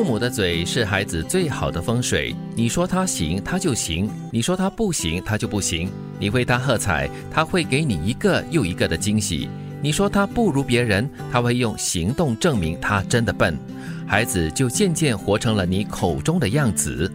父母的嘴是孩子最好的风水。你说他行，他就行；你说他不行，他就不行。你为他喝彩，他会给你一个又一个的惊喜。你说他不如别人，他会用行动证明他真的笨。孩子就渐渐活成了你口中的样子。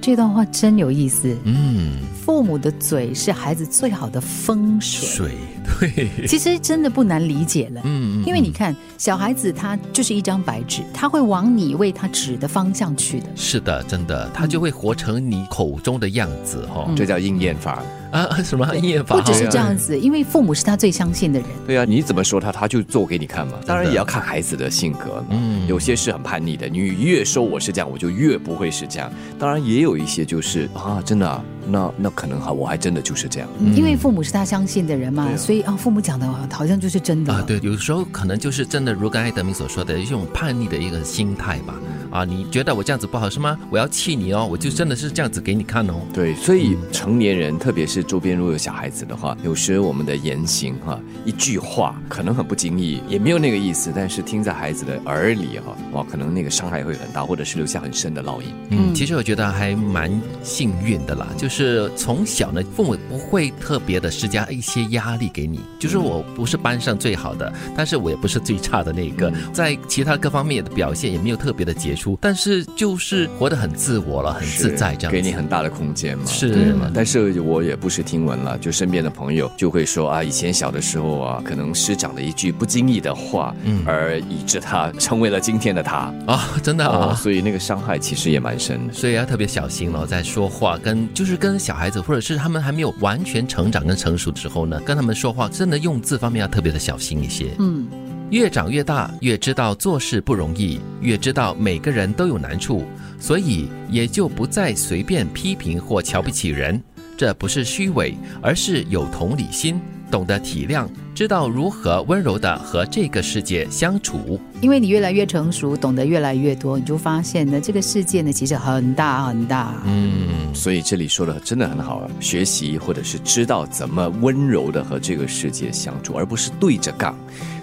这段话真有意思。嗯，父母的嘴是孩子最好的风水。水对，其实真的不难理解了。嗯因为你看，小孩子他就是一张白纸，他会往你为他指的方向去的。是的，真的，他就会活成你口中的样子哈、这叫应验法。啊，什么业法？不只是这样子，因为父母是他最相信的人。对啊，你怎么说他，他就做给你看嘛。当然也要看孩子的性格嘛。嗯有些是很叛逆的，你越说我是这样，我就越不会是这样。当然也有一些就是啊，真的啊，那那可能哈，我还真的就是这样。因为父母是他相信的人嘛，啊所以啊，父母讲的好像就是真的。啊，对，有时候可能就是真的，如刚才德明所说的一种叛逆的一个心态吧。啊，你觉得我这样子不好是吗？我要气你哦，我就真的是这样子给你看哦。对，所以成年人，特别是周边如果有小孩子的话，有时我们的言行哈、一句话可能很不经意，也没有那个意思，但是听在孩子的耳里哈、哇，可能那个伤害会很大，或者是留下很深的烙印。嗯，其实我觉得还蛮幸运的啦，就是从小呢，父母不会特别的施加一些压力给你，就是我不是班上最好的，但是我也不是最差的那一个，在其他各方面的表现也没有特别的杰出，但是就是活得很自我了，很自在这样子。给你很大的空间嘛，是嘛？但是我也不是听闻了，就身边的朋友就会说啊，以前小的时候啊，可能师长的一句不经意的话，嗯而以致他成为了今天的他啊，真的啊，啊。所以那个伤害其实也蛮深的。所以要特别小心了，在说话跟就是跟小孩子，或者是他们还没有完全成长跟成熟的时候呢，跟他们说话，真的用字方面要特别的小心一些。嗯，越长越大，越知道做事不容易，越知道每个人都有难处，所以也就不再随便批评或瞧不起人。这不是虚伪，而是有同理心，懂得体谅，知道如何温柔的和这个世界相处。因为你越来越成熟，懂得越来越多，你就发现呢，这个世界呢其实很大很大。嗯，所以这里说的真的很好啊，学习或者是知道怎么温柔的和这个世界相处，而不是对着杠。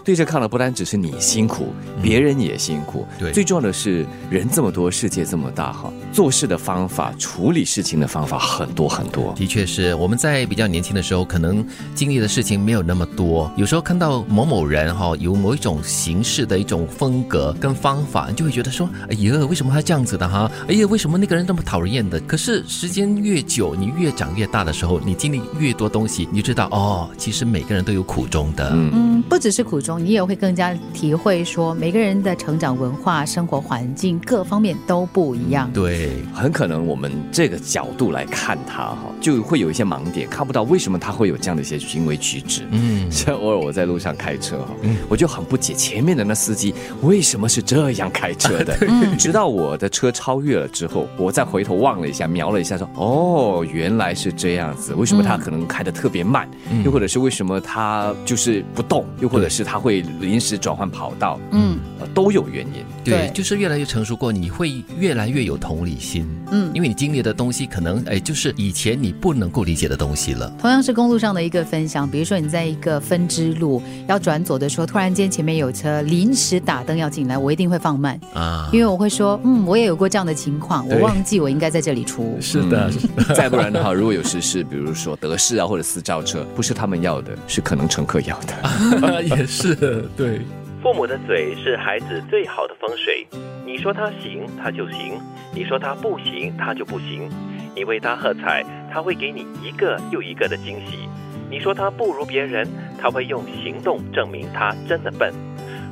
对着干了不单只是你辛苦，别人也辛苦。对最重要的是人这么多，世界这么大哈，做事的方法、处理事情的方法很多很多。的确是我们在比较年轻的时候，可能经历的事情没有那么多。有时候看到某某人哈、有某一种形式的一种风格跟方法，你就会觉得说，哎呀，为什么他这样子的哈？哎呀，为什么那个人那么讨人厌的？可是时间越久，你越长越大的时候，你经历越多东西，你就知道哦，其实每个人都有苦衷的。嗯嗯，不只是苦衷，你也会更加体会说，每个人的成长文化、生活环境各方面都不一样。对，很可能我们这个角度来看他哈，就会有一些盲点，看不到为什么他会有这样的一些行为举止。嗯，像偶尔我在路上开车哈，我就很不解前面的那司机为什么是这样开车的。直到我的车超越了之后，我再回头望了一下，瞄了一下说，哦，原来是这样子。为什么他可能开的特别慢？又或者是为什么他就是不动？又或者是他会临时转换跑道？嗯呃，都有原因。对，对就是越来越成熟过，你会越来越有同理心。嗯，因为你经历的东西，可能哎，就是以前你不能够理解的东西了。同样是公路上的一个分享，比如说你在一个分支路要转左的时候，突然间前面有车临时打灯要进来，我一定会放慢，啊，因为我会说，嗯，我也有过这样的情况，我忘记我应该在这里出。是的，嗯 再不然的话，如果有时是比如说德士啊或者私照车，不是他们要的，是可能乘客要的。也是对。父母的嘴是孩子最好的风水。你说他行，他就行；你说他不行，他就不行。你为他喝彩，他会给你一个又一个的惊喜。你说他不如别人，他会用行动证明他真的笨。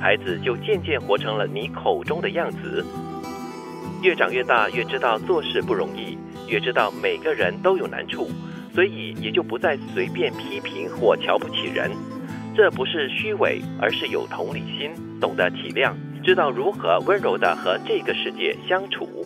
孩子就渐渐活成了你口中的样子。越长越大，越知道做事不容易，越知道每个人都有难处，所以也就不再随便批评或瞧不起人。这不是虚伪，而是有同理心，懂得体谅，知道如何温柔地和这个世界相处。